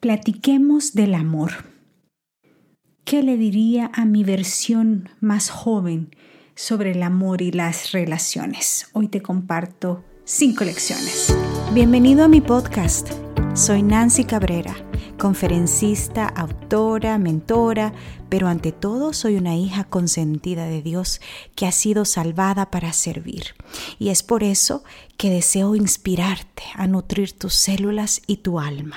Platiquemos del amor. ¿Qué le diría a mi versión más joven sobre el amor y las relaciones? Hoy te comparto cinco lecciones. Bienvenido a mi podcast. Soy Nancy Cabrera, conferencista, autora, mentora, pero ante todo soy una hija consentida de Dios que ha sido salvada para servir. Y es por eso que deseo inspirarte a nutrir tus células y tu alma.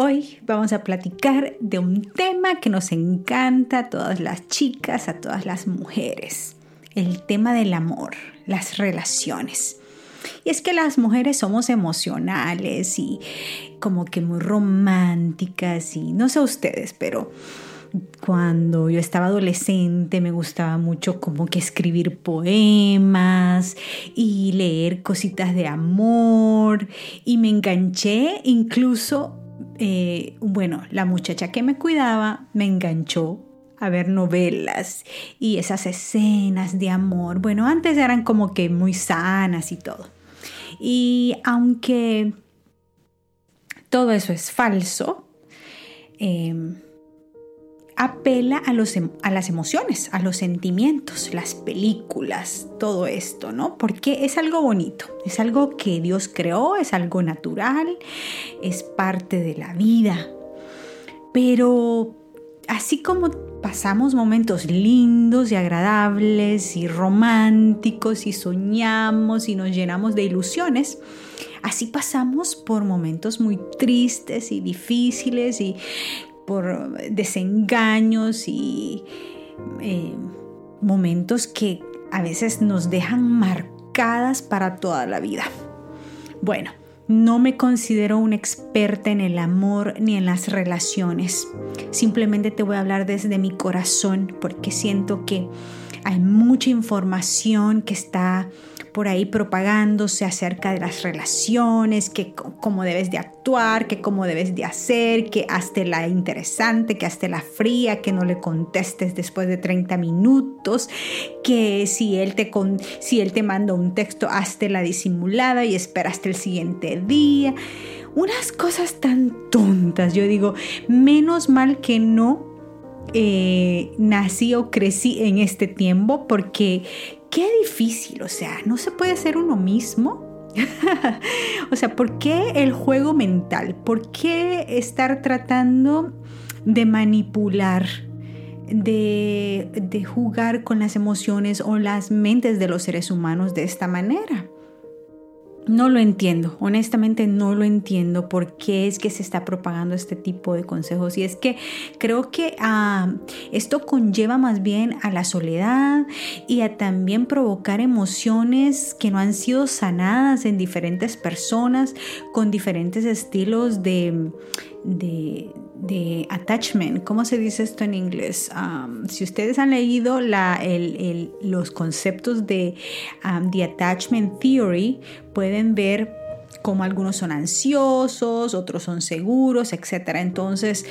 Hoy vamos a platicar de un tema que nos encanta a todas las chicas, a todas las mujeres. El tema del amor, las relaciones. Y es que las mujeres somos emocionales y como que muy románticas y no sé ustedes, pero cuando yo estaba adolescente me gustaba mucho como que escribir poemas y leer cositas de amor y me enganché incluso, eh, bueno, la muchacha que me cuidaba me enganchó a ver novelas y esas escenas de amor. Bueno, antes eran como que muy sanas y todo. Y aunque todo eso es falso, eh, apela a, los, em, a las emociones, a los sentimientos, las películas, todo esto, ¿no? Porque es algo bonito, es algo que Dios creó, es algo natural, es parte de la vida. Pero así como pasamos momentos lindos y agradables y románticos y soñamos y nos llenamos de ilusiones, así pasamos por momentos muy tristes y difíciles y por desengaños y eh, momentos que a veces nos dejan marcadas para toda la vida. Bueno, no me considero una experta en el amor ni en las relaciones. Simplemente te voy a hablar desde mi corazón porque siento que hay mucha información que está por ahí propagándose acerca de las relaciones, que cómo debes de actuar, que cómo debes de hacer, que hazte la interesante, que hazte la fría, que no le contestes después de 30 minutos, que si él te, con, si él te manda un texto, hazte la disimulada y esperaste el siguiente día. Unas cosas tan tontas, yo digo, menos mal que no eh, nací o crecí en este tiempo porque qué difícil, o sea, no se puede ser uno mismo. o sea, ¿por qué el juego mental? ¿Por qué estar tratando de manipular, de, de jugar con las emociones o las mentes de los seres humanos de esta manera? No lo entiendo, honestamente no lo entiendo por qué es que se está propagando este tipo de consejos. Y es que creo que ah, esto conlleva más bien a la soledad y a también provocar emociones que no han sido sanadas en diferentes personas con diferentes estilos de, de, de attachment. ¿Cómo se dice esto en inglés? Um, si ustedes han leído los conceptos de um, The Attachment Theory, pueden ver cómo algunos son ansiosos, otros son seguros, etc. Entonces,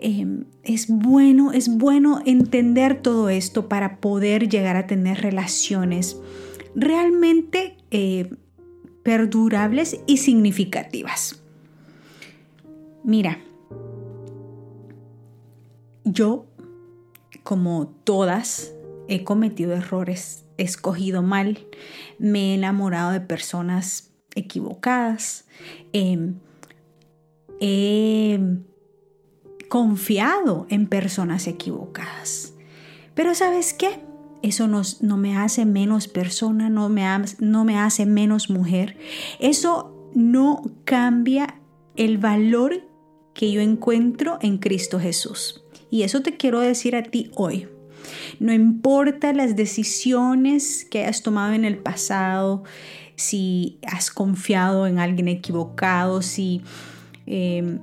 em, es bueno, es bueno entender todo esto para poder llegar a tener relaciones realmente eh, perdurables y significativas. Mira, yo, como todas, he cometido errores, he escogido mal, me he enamorado de personas equivocadas, em, he confiado en personas equivocadas. Pero ¿sabes qué? Eso no, me hace menos persona, no me hace menos mujer. Eso no cambia el valor que yo encuentro en Cristo Jesús. Y eso te quiero decir a ti hoy. No importa las decisiones que hayas tomado en el pasado, si has confiado en alguien equivocado, si em,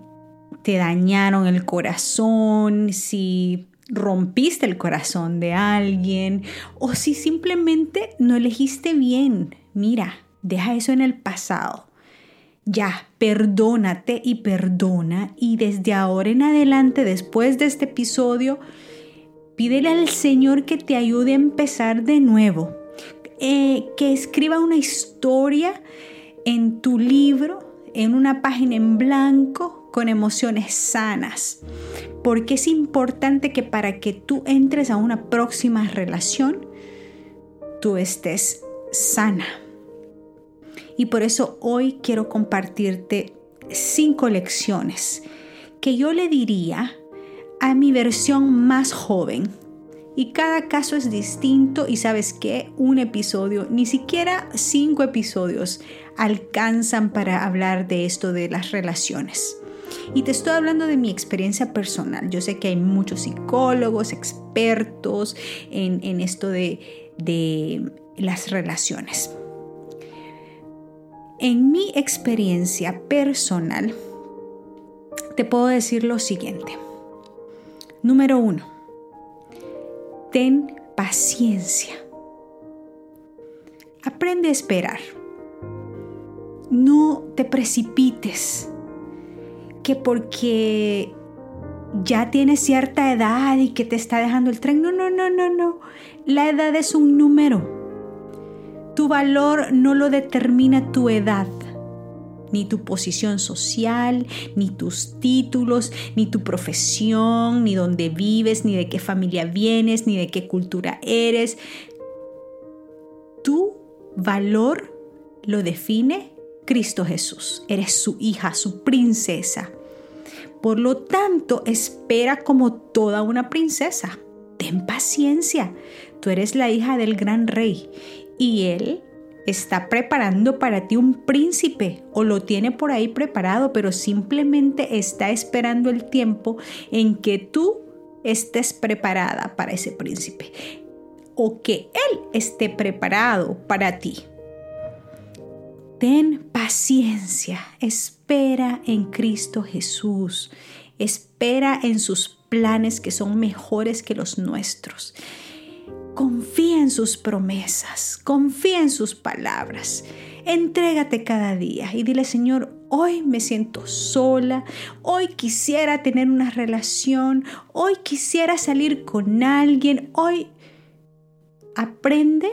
te dañaron el corazón, si rompiste el corazón de alguien o si simplemente no elegiste bien. Mira, deja eso en el pasado. Ya, perdónate y perdona y desde ahora en adelante, después de este episodio, pídele al Señor que te ayude a empezar de nuevo, eh, que escriba una historia en tu libro, en una página en blanco, con emociones sanas. Porque es importante que para que tú entres a una próxima relación, tú estés sana. Y por eso hoy quiero compartirte cinco lecciones que yo le diría a mi versión más joven. Y cada caso es distinto y sabes que un episodio, ni siquiera cinco episodios alcanzan para hablar de esto de las relaciones. Y te estoy hablando de mi experiencia personal. Yo sé que hay muchos psicólogos, expertos en, esto de, de las relaciones. En mi experiencia personal, te puedo decir lo siguiente. Número uno, ten paciencia. Aprende a esperar. No te precipites. Que porque ya tienes cierta edad y que te está dejando el tren. No, no, no, no, no. La edad es un número. Tu valor no lo determina tu edad, ni tu posición social, ni tus títulos, ni tu profesión, ni dónde vives, ni de qué familia vienes, ni de qué cultura eres. Tu valor lo define Cristo Jesús. Eres su hija, su princesa. Por lo tanto, espera como toda una princesa. Ten paciencia. Tú eres la hija del gran rey y Él está preparando para ti un príncipe o lo tiene por ahí preparado, pero simplemente está esperando el tiempo en que tú estés preparada para ese príncipe o que Él esté preparado para ti. Ten paciencia, espera en Cristo Jesús, espera en sus planes que son mejores que los nuestros. Confía en sus promesas, confía en sus palabras. Entrégate cada día y dile, Señor, hoy me siento sola, hoy quisiera tener una relación, hoy quisiera salir con alguien, hoy aprende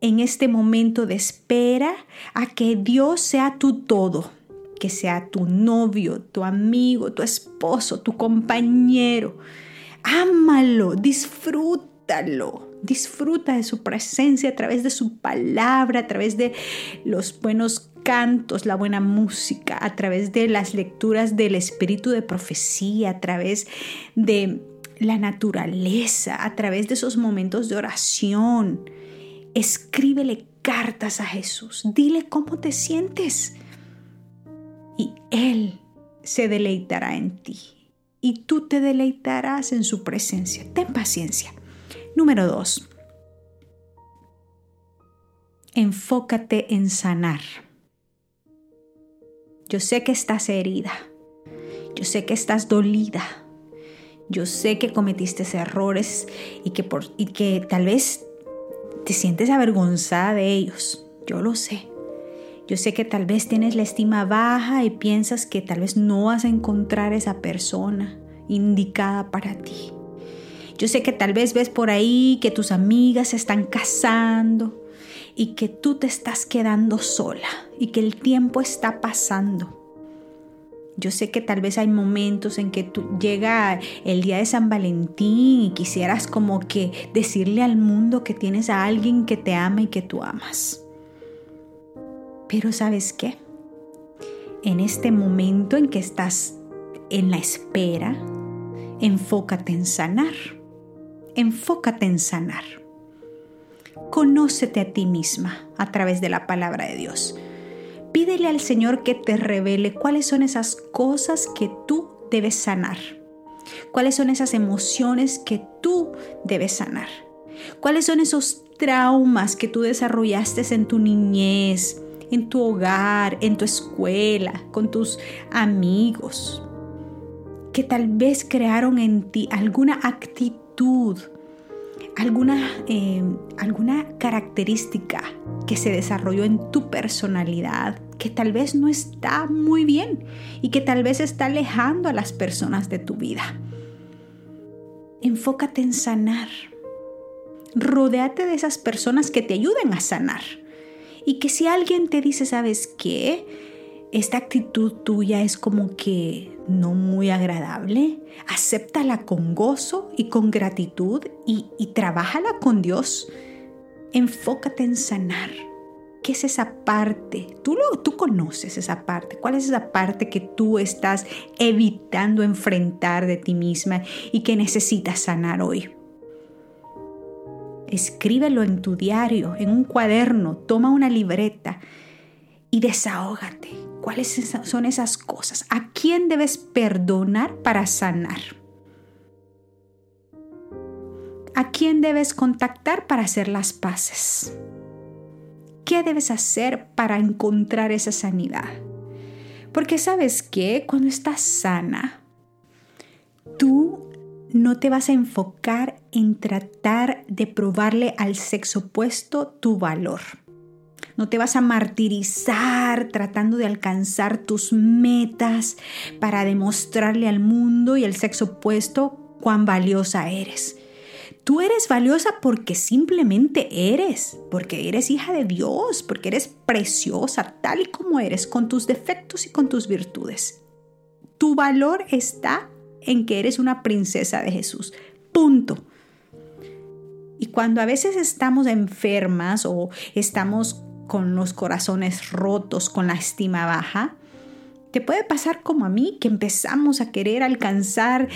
en este momento de espera a que Dios sea tu todo, que sea tu novio, tu amigo, tu esposo, tu compañero. Ámalo, disfrútalo Disfruta de su presencia a través de su palabra, a través de los buenos cantos, la buena música, a través de las lecturas del espíritu de profecía, a través de la naturaleza, a través de esos momentos de oración. Escríbele cartas a Jesús, dile cómo te sientes y Él se deleitará en ti y tú te deleitarás en su presencia. Ten paciencia. Número dos, enfócate en sanar. Yo sé que estás herida, yo sé que estás dolida, yo sé que cometiste errores y que, por, y que tal vez te sientes avergonzada de ellos, yo lo sé. Yo sé que tal vez tienes la estima baja y piensas que tal vez no vas a encontrar esa persona indicada para ti. Yo sé que tal vez ves por ahí que tus amigas se están casando y que tú te estás quedando sola y que el tiempo está pasando. Yo sé que tal vez hay momentos en que tú llega el día de San Valentín y quisieras como que decirle al mundo que tienes a alguien que te ama y que tú amas. Pero ¿sabes qué? En este momento en que estás en la espera, enfócate en sanar enfócate en sanar. Conócete a ti misma a través de la palabra de Dios. Pídele al Señor que te revele cuáles son esas cosas que tú debes sanar. Cuáles son esas emociones que tú debes sanar. Cuáles son esos traumas que tú desarrollaste en tu niñez, en tu hogar, en tu escuela, con tus amigos, que tal vez crearon en ti alguna actitud alguna, eh, alguna característica que se desarrolló en tu personalidad que tal vez no está muy bien y que tal vez está alejando a las personas de tu vida. Enfócate en sanar. Rodéate de esas personas que te ayuden a sanar. Y que si alguien te dice, ¿sabes qué? Esta actitud tuya es como que no muy agradable, acéptala con gozo y con gratitud y, y trabájala con Dios. Enfócate en sanar. ¿Qué es esa parte? Tú, lo, tú conoces esa parte. ¿Cuál es esa parte que tú estás evitando enfrentar de ti misma y que necesitas sanar hoy? Escríbelo en tu diario, en un cuaderno, toma una libreta y desahógate. ¿Cuáles son esas cosas? ¿A quién debes perdonar para sanar? ¿A quién debes contactar para hacer las paces? ¿Qué debes hacer para encontrar esa sanidad? Porque sabes que cuando estás sana, tú no te vas a enfocar en tratar de probarle al sexo opuesto tu valor. No te vas a martirizar tratando de alcanzar tus metas para demostrarle al mundo y al sexo opuesto cuán valiosa eres. Tú eres valiosa porque simplemente eres, porque eres hija de Dios, porque eres preciosa tal y como eres, con tus defectos y con tus virtudes. Tu valor está en que eres una princesa de Jesús. Punto. Y cuando a veces estamos enfermas o estamos con los corazones rotos, con la estima baja, te puede pasar como a mí, que empezamos a querer alcanzar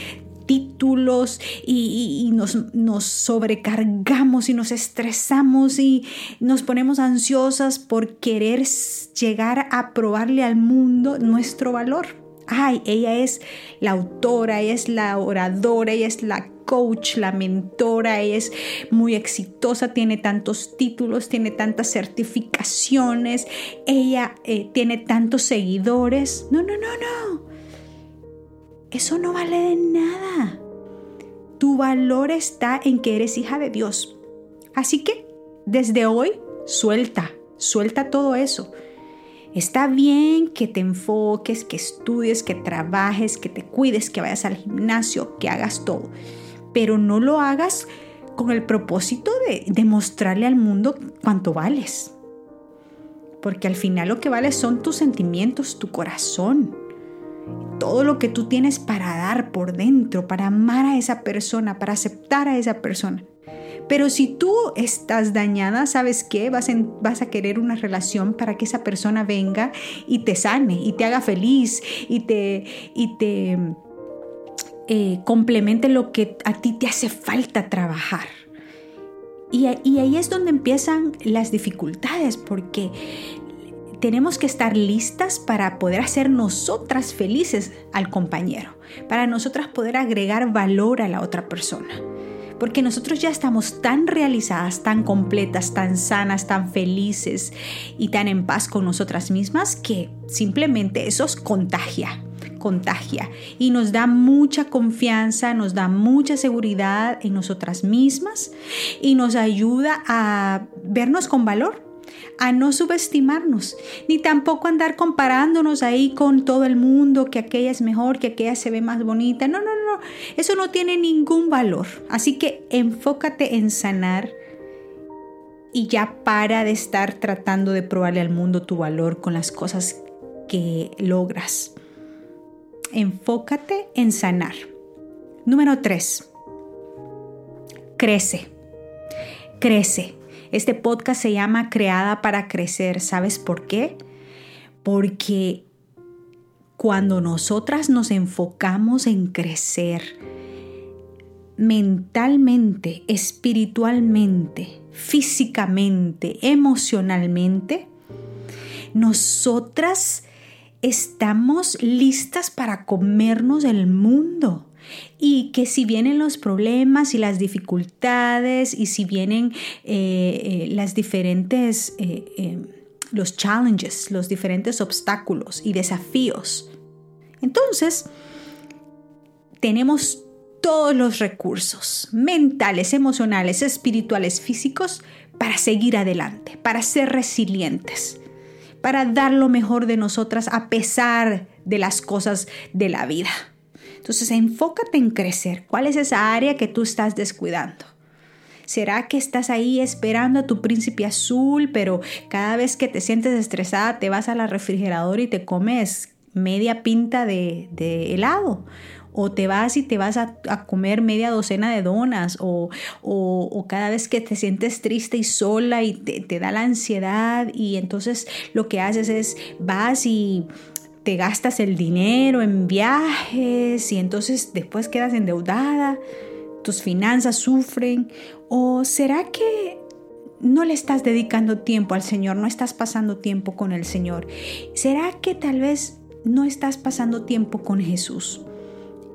títulos y, nos, nos, sobrecargamos y nos estresamos y nos ponemos ansiosas por querer llegar a probarle al mundo nuestro valor. Ay, ella es la autora, ella es la oradora, ella es la coach, la mentora, es muy exitosa, tiene tantos títulos, tiene tantas certificaciones, ella eh, tiene tantos seguidores. No, no, no, no. Eso no vale de nada. Tu valor está en que eres hija de Dios. Así que desde hoy, suelta, suelta todo eso. Está bien que te enfoques, que estudies, que trabajes, que te cuides, que vayas al gimnasio, que hagas todo pero no lo hagas con el propósito de demostrarle al mundo cuánto vales. Porque al final lo que vale son tus sentimientos, tu corazón, todo lo que tú tienes para dar por dentro, para amar a esa persona, para aceptar a esa persona. Pero si tú estás dañada, ¿sabes qué? Vas, a querer una relación para que esa persona venga y te sane y te haga feliz y te eh, complemente lo que a ti te hace falta trabajar. Y, y ahí es donde empiezan las dificultades, porque tenemos que estar listas para poder hacer nosotras felices al compañero, para nosotras poder agregar valor a la otra persona. Porque nosotros ya estamos tan realizadas, tan completas, tan sanas, tan felices y tan en paz con nosotras mismas que simplemente eso os contagia contagia y nos da mucha confianza, nos da mucha seguridad en nosotras mismas y nos ayuda a vernos con valor, a no subestimarnos, ni tampoco andar comparándonos ahí con todo el mundo, que aquella es mejor, que aquella se ve más bonita. No, no, no, eso no tiene ningún valor. Así que enfócate en sanar y ya para de estar tratando de probarle al mundo tu valor con las cosas que logras enfócate en sanar. Número 3. Crece. Crece. Este podcast se llama Creada para Crecer. ¿Sabes por qué? Porque cuando nosotras nos enfocamos en crecer mentalmente, espiritualmente, físicamente, emocionalmente, nosotras estamos listas para comernos el mundo. Y que si vienen los problemas y las dificultades y si vienen eh, eh, las diferentes, eh, los challenges, los diferentes obstáculos y desafíos, entonces tenemos todos los recursos mentales, emocionales, espirituales, físicos para seguir adelante, para ser resilientes, para dar lo mejor de nosotras a pesar de las cosas de la vida. Entonces, enfócate en crecer. ¿Cuál es esa área que tú estás descuidando? ¿Será que estás ahí esperando a tu príncipe azul, pero cada vez que te sientes estresada te vas a la refrigeradora y te comes media pinta de, helado? O te vas y te vas a, comer media docena de donas, o, cada vez que te sientes triste y sola y te, te, da la ansiedad y entonces lo que haces es vas y te gastas el dinero en viajes y entonces después quedas endeudada, tus finanzas sufren, o será que no le estás dedicando tiempo al Señor, no estás pasando tiempo con el Señor. ¿Será que tal vez no estás pasando tiempo con Jesús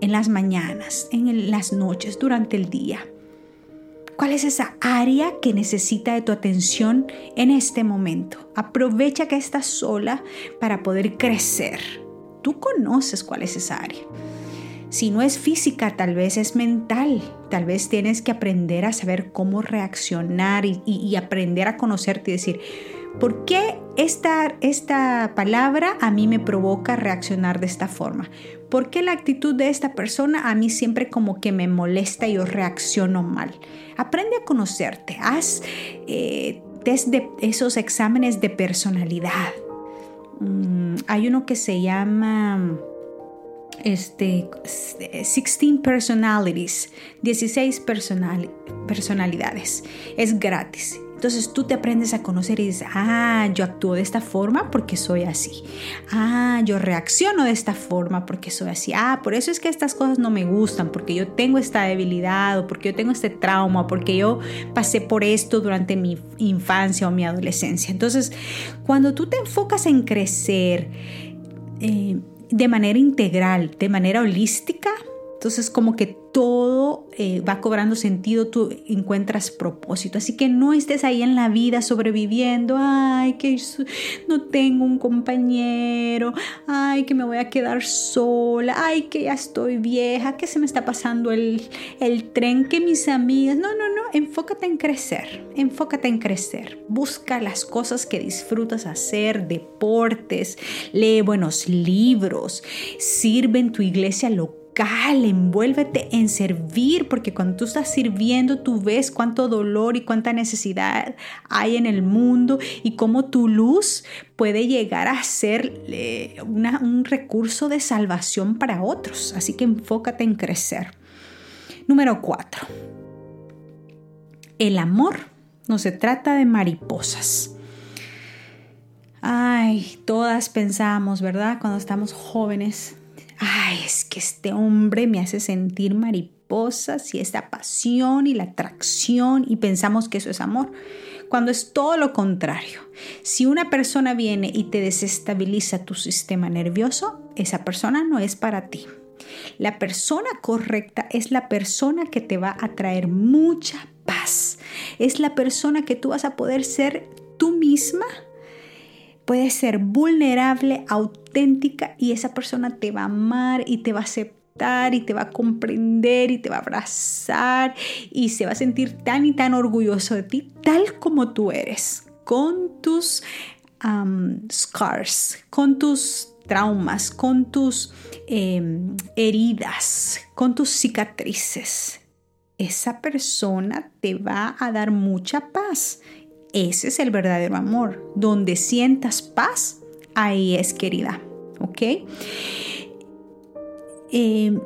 en las mañanas, en las noches, durante el día? ¿Cuál es esa área que necesita de tu atención en este momento? Aprovecha que estás sola para poder crecer. Tú conoces cuál es esa área. Si no es física, tal vez es mental. Tal vez tienes que aprender a saber cómo reaccionar y, aprender a conocerte y decir, ¿por qué esta, esta palabra a mí me provoca reaccionar de esta forma? ¿Por qué la actitud de esta persona a mí siempre como que me molesta y yo reacciono mal? Aprende a conocerte. Haz eh, esos exámenes de personalidad. Mm, hay uno que se llama este, 16 personalities, 16 personalidades. Es gratis. Entonces tú te aprendes a conocer y dices, ah, yo actúo de esta forma porque soy así. Ah, yo reacciono de esta forma porque soy así. Ah, por eso es que estas cosas no me gustan, porque yo tengo esta debilidad o porque yo tengo este trauma, porque yo pasé por esto durante mi infancia o mi adolescencia. Entonces, cuando tú te enfocas en crecer, eh, de manera integral, de manera holística, entonces como que todo eh, va cobrando sentido, tú encuentras propósito. Así que no estés ahí en la vida sobreviviendo, ay, que no tengo un compañero, ay, que me voy a quedar sola, ay, que ya estoy vieja, que se me está pasando el, tren, que mis amigas. No, no, no, enfócate en crecer, enfócate en crecer. Busca las cosas que disfrutas hacer, deportes, lee buenos libros, sirve en tu iglesia local envuélvete en servir, porque cuando tú estás sirviendo, tú ves cuánto dolor y cuánta necesidad hay en el mundo y cómo tu luz puede llegar a ser eh, un recurso de salvación para otros. Así que enfócate en crecer. Número cuatro. El amor no se trata de mariposas. Ay, todas pensamos, ¿verdad? Cuando estamos jóvenes, ay, es que este hombre me hace sentir mariposas y esta pasión y la atracción y pensamos que eso es amor, cuando es todo lo contrario. Si una persona viene y te desestabiliza tu sistema nervioso, esa persona no es para ti. La persona correcta es la persona que te va a traer mucha paz. Es la persona que tú vas a poder ser tú misma puedes ser vulnerable, auténtica y esa persona te va a amar y te va a aceptar y te va a comprender y te va a abrazar y se va a sentir tan y tan orgulloso de ti tal como tú eres, con tus scars, con tus traumas, con tus em, heridas, con tus cicatrices. Esa persona te va a dar mucha paz ese es el verdadero amor. Donde sientas paz, ahí es querida. ¿Ok? Em,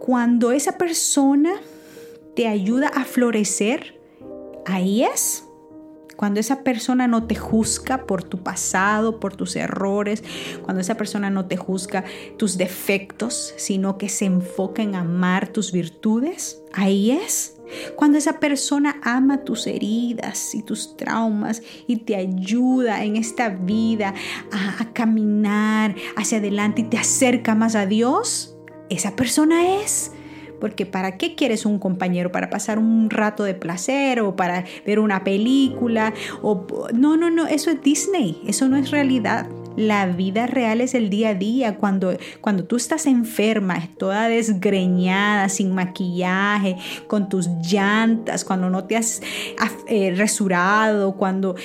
cuando esa persona te ayuda a florecer, ahí es. Cuando esa persona no te juzga por tu pasado, por tus errores, cuando esa persona no te juzga tus defectos, sino que se enfoca en amar tus virtudes, ahí es. Cuando esa persona ama tus heridas y tus traumas y te ayuda en esta vida a, caminar hacia adelante y te acerca más a Dios, esa persona es. Porque ¿para qué quieres un compañero? ¿Para pasar un rato de placer o para ver una película? O, no, no, no, eso es Disney, eso no es realidad. La vida real es el día a día, cuando, cuando tú estás enferma, toda desgreñada, sin maquillaje, con tus llantas, cuando no te has eh, resurado, cuando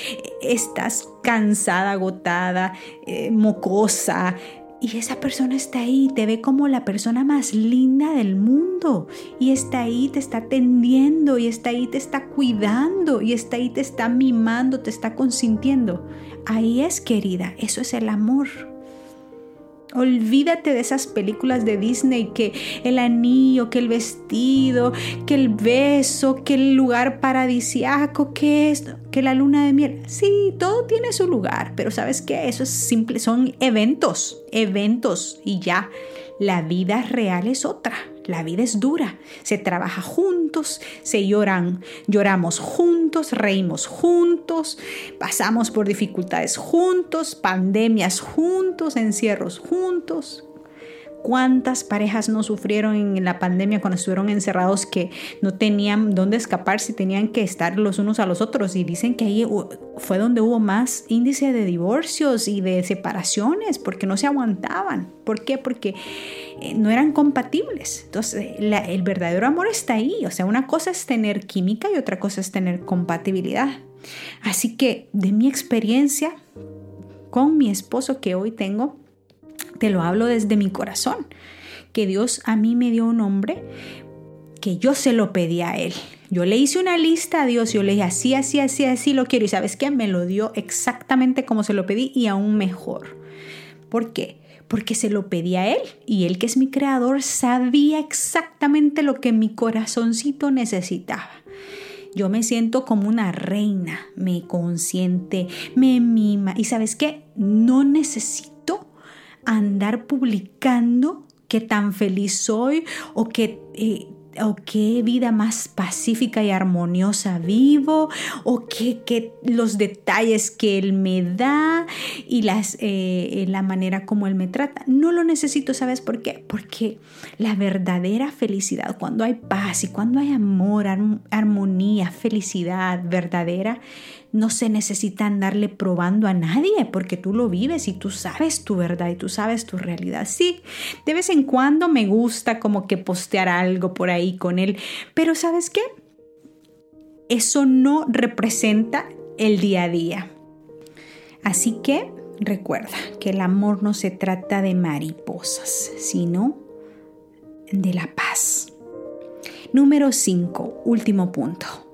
estás cansada, agotada, eh, mocosa, y esa persona está ahí, te ve como la persona más linda del mundo. Y está ahí, te está atendiendo, y está ahí, te está cuidando, y está ahí, te está mimando, te está consintiendo. Ahí es, querida, eso es el amor. Olvídate de esas películas de Disney que el anillo, que el vestido, que el beso, que el lugar paradisiaco, que esto, que la luna de miel. Sí, todo tiene su lugar, pero ¿sabes qué? Eso es simple, son eventos, eventos y ya. La vida real es otra. La vida es dura, se trabaja juntos, se lloran, lloramos juntos, reímos juntos, pasamos por dificultades juntos, pandemias juntos, encierros juntos. ¿Cuántas parejas no sufrieron en la pandemia cuando estuvieron encerrados que no tenían dónde escapar si tenían que estar los unos a los otros? Y dicen que ahí fue donde hubo más índice de divorcios y de separaciones porque no se aguantaban. ¿Por qué? Porque eh, no eran compatibles. Entonces, el verdadero amor está ahí. O sea, una cosa es tener química y otra cosa es tener compatibilidad. Así que de mi experiencia con mi esposo que hoy tengo, te lo hablo desde mi corazón, que Dios a mí me dio un hombre que yo se lo pedí a él. Yo le hice una lista a Dios, yo le dije así, así, así, así lo quiero. Y sabes qué, me lo dio exactamente como se lo pedí y aún mejor. ¿Por qué? Porque se lo pedí a Él y Él que es mi creador sabía exactamente lo que mi corazoncito necesitaba. Yo me siento como una reina, me consiente, me mima y sabes qué, no necesito andar publicando qué tan feliz soy o qué, eh, o qué vida más pacífica y armoniosa vivo o qué, los detalles que él me da y las, eh, la manera como él me trata. No lo necesito, ¿sabes por qué? Porque la verdadera felicidad, cuando hay paz y cuando hay amor, armonía, felicidad verdadera, no se necesita andarle probando a nadie porque tú lo vives y tú sabes tu verdad y tú sabes tu realidad. Sí, de vez en cuando me gusta como que postear algo por ahí con él, pero ¿sabes qué? Eso no representa el día a día. Así que recuerda que el amor no se trata de mariposas, sino de la paz. Número 5, último punto.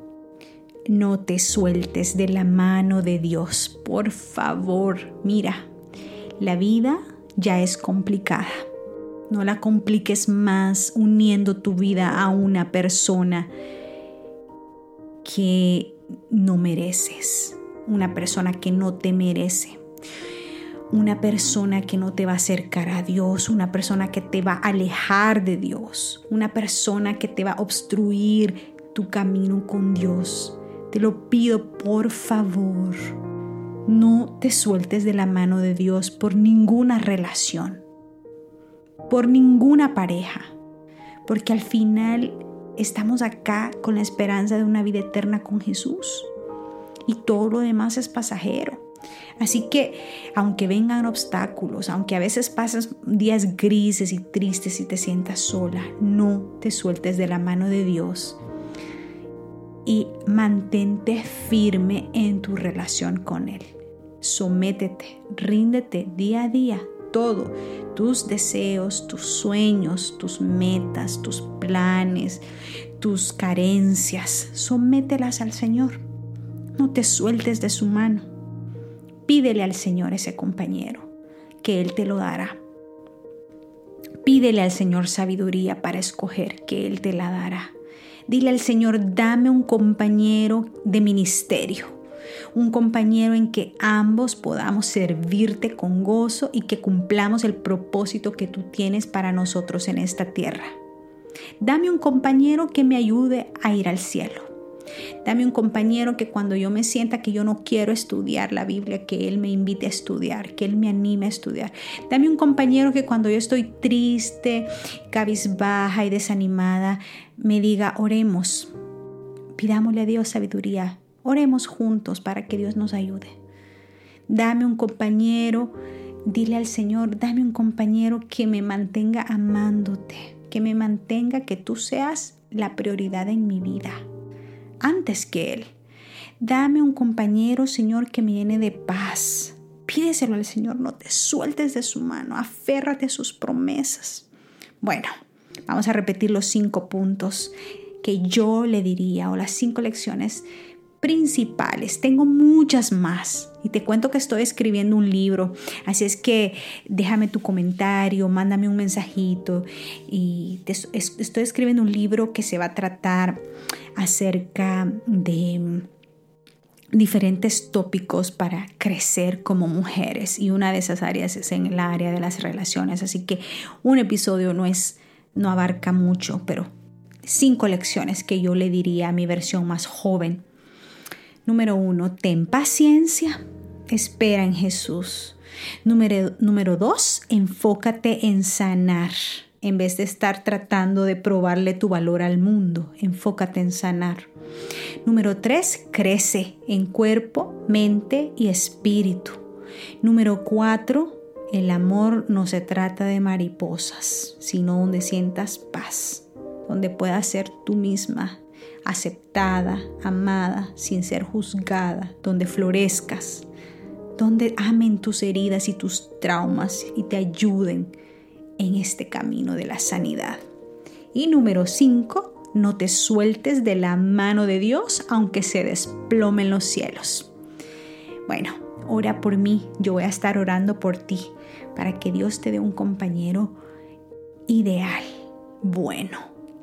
No te sueltes de la mano de Dios, por favor. Mira, la vida ya es complicada. No la compliques más uniendo tu vida a una persona que no mereces, una persona que no te merece, una persona que no te va a acercar a Dios, una persona que te va a alejar de Dios, una persona que te va a obstruir tu camino con Dios. Te lo pido, por favor, no te sueltes de la mano de Dios por ninguna relación, por ninguna pareja, porque al final estamos acá con la esperanza de una vida eterna con Jesús y todo lo demás es pasajero. Así que aunque vengan obstáculos, aunque a veces pases días grises y tristes y te sientas sola, no te sueltes de la mano de Dios y mantente firme en tu relación con Él. Sométete, ríndete día a día todo, tus deseos, tus sueños, tus metas, tus planes, tus carencias, somételas al Señor. No te sueltes de su mano. Pídele al Señor ese compañero, que Él te lo dará. Pídele al Señor sabiduría para escoger, que Él te la dará. Dile al Señor, dame un compañero de ministerio, un compañero en que ambos podamos servirte con gozo y que cumplamos el propósito que tú tienes para nosotros en esta tierra. Dame un compañero que me ayude a ir al cielo. Dame un compañero que cuando yo me sienta que yo no quiero estudiar la Biblia, que Él me invite a estudiar, que Él me anime a estudiar. Dame un compañero que cuando yo estoy triste, cabizbaja y desanimada, me diga, oremos, pidámosle a Dios sabiduría, oremos juntos para que Dios nos ayude. Dame un compañero Dile al Señor, dame un compañero que me mantenga amándote, que me mantenga que tú seas la prioridad en mi vida, antes que Él. Dame un compañero, Señor, que me llene de paz. Pídeselo al Señor, no te sueltes de su mano, aférrate a sus promesas. Bueno, vamos a repetir los cinco puntos que yo le diría o las cinco lecciones principales. Tengo muchas más. Y te cuento que estoy escribiendo un libro, así es que déjame tu comentario, mándame un mensajito. Y estoy escribiendo un libro que se va a tratar acerca de diferentes tópicos para crecer como mujeres. Y una de esas áreas es en el área de las relaciones, así que un episodio no es no abarca mucho, pero cinco lecciones que yo le diría a mi versión más joven. Número uno, ten paciencia, espera en Jesús. Número, número dos, enfócate en sanar. En vez de estar tratando de probarle tu valor al mundo, enfócate en sanar. Número tres, crece en cuerpo, mente y espíritu. Número cuatro, el amor no se trata de mariposas, sino donde sientas paz donde puedas ser tú misma, aceptada, amada, sin ser juzgada, donde florezcas, donde amen tus heridas y tus traumas y te ayuden en este camino de la sanidad. Y número 5, no te sueltes de la mano de Dios aunque se desplomen los cielos. Bueno, ora por mí, yo voy a estar orando por ti para que Dios te dé un compañero ideal, bueno